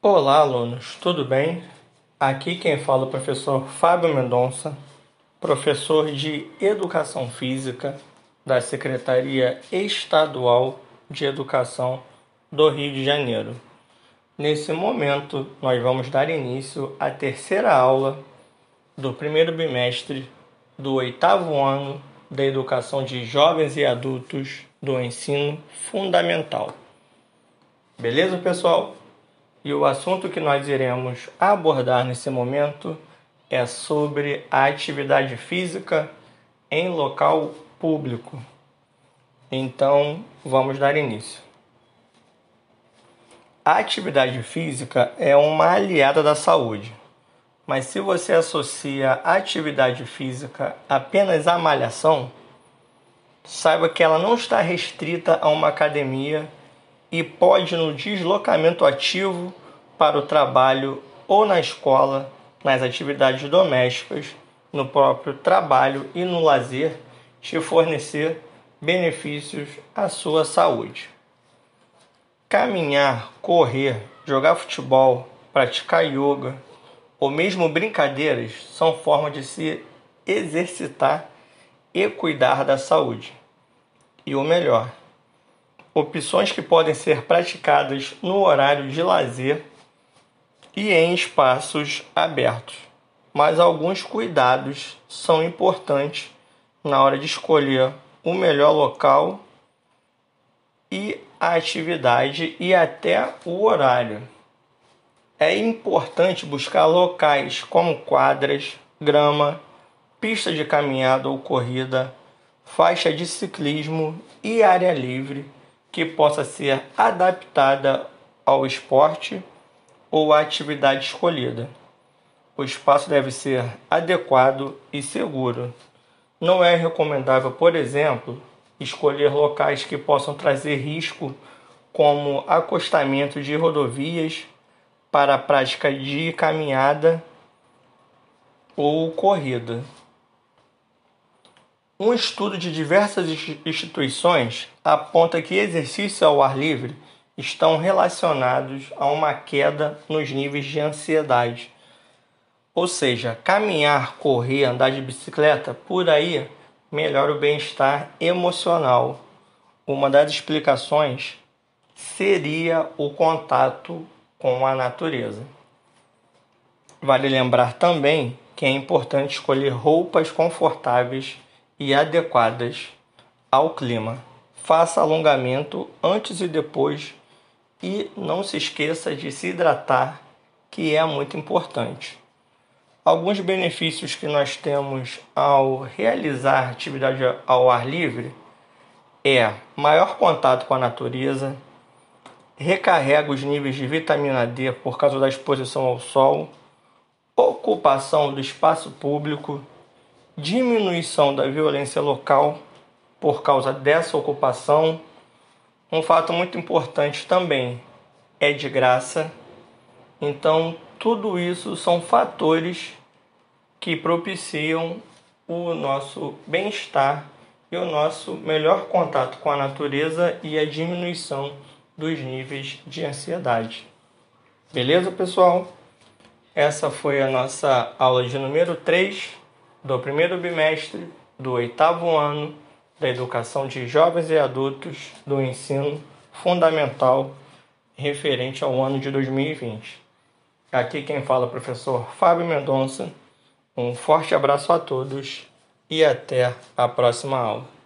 Olá, alunos, tudo bem? Aqui quem fala é o professor Fábio Mendonça, professor de Educação Física da Secretaria Estadual de Educação do Rio de Janeiro. Nesse momento, nós vamos dar início à terceira aula do primeiro bimestre do oitavo ano da Educação de Jovens e Adultos do Ensino Fundamental. Beleza, pessoal? E o assunto que nós iremos abordar nesse momento é sobre a atividade física em local público. Então, vamos dar início. A atividade física é uma aliada da saúde, mas se você associa a atividade física apenas à malhação, saiba que ela não está restrita a uma academia e pode no deslocamento ativo para o trabalho ou na escola, nas atividades domésticas, no próprio trabalho e no lazer, te fornecer benefícios à sua saúde. Caminhar, correr, jogar futebol, praticar yoga ou mesmo brincadeiras são formas de se exercitar e cuidar da saúde. E o melhor, opções que podem ser praticadas no horário de lazer e em espaços abertos. Mas alguns cuidados são importantes na hora de escolher o melhor local e a atividade e até o horário. É importante buscar locais como quadras, grama, pista de caminhada ou corrida, faixa de ciclismo e área livre que possa ser adaptada ao esporte ou à atividade escolhida. O espaço deve ser adequado e seguro. Não é recomendável, por exemplo, escolher locais que possam trazer risco, como acostamento de rodovias para a prática de caminhada ou corrida. Um estudo de diversas instituições aponta que exercício ao ar livre estão relacionados a uma queda nos níveis de ansiedade. Ou seja, caminhar, correr, andar de bicicleta, por aí melhora o bem-estar emocional. Uma das explicações seria o contato com a natureza. Vale lembrar também que é importante escolher roupas confortáveis e adequadas ao clima. Faça alongamento antes e depois e não se esqueça de se hidratar, que é muito importante. Alguns benefícios que nós temos ao realizar atividade ao ar livre é maior contato com a natureza, recarrega os níveis de vitamina D por causa da exposição ao sol, ocupação do espaço público, diminuição da violência local por causa dessa ocupação. Um fato muito importante também é de graça. Então, tudo isso são fatores que propiciam o nosso bem-estar e o nosso melhor contato com a natureza e a diminuição dos níveis de ansiedade. Beleza, pessoal? Essa foi a nossa aula de número 3 do primeiro bimestre do oitavo ano da educação de jovens e adultos do ensino fundamental referente ao ano de 2020. Aqui quem fala é o professor Fábio Mendonça. Um forte abraço a todos e até a próxima aula.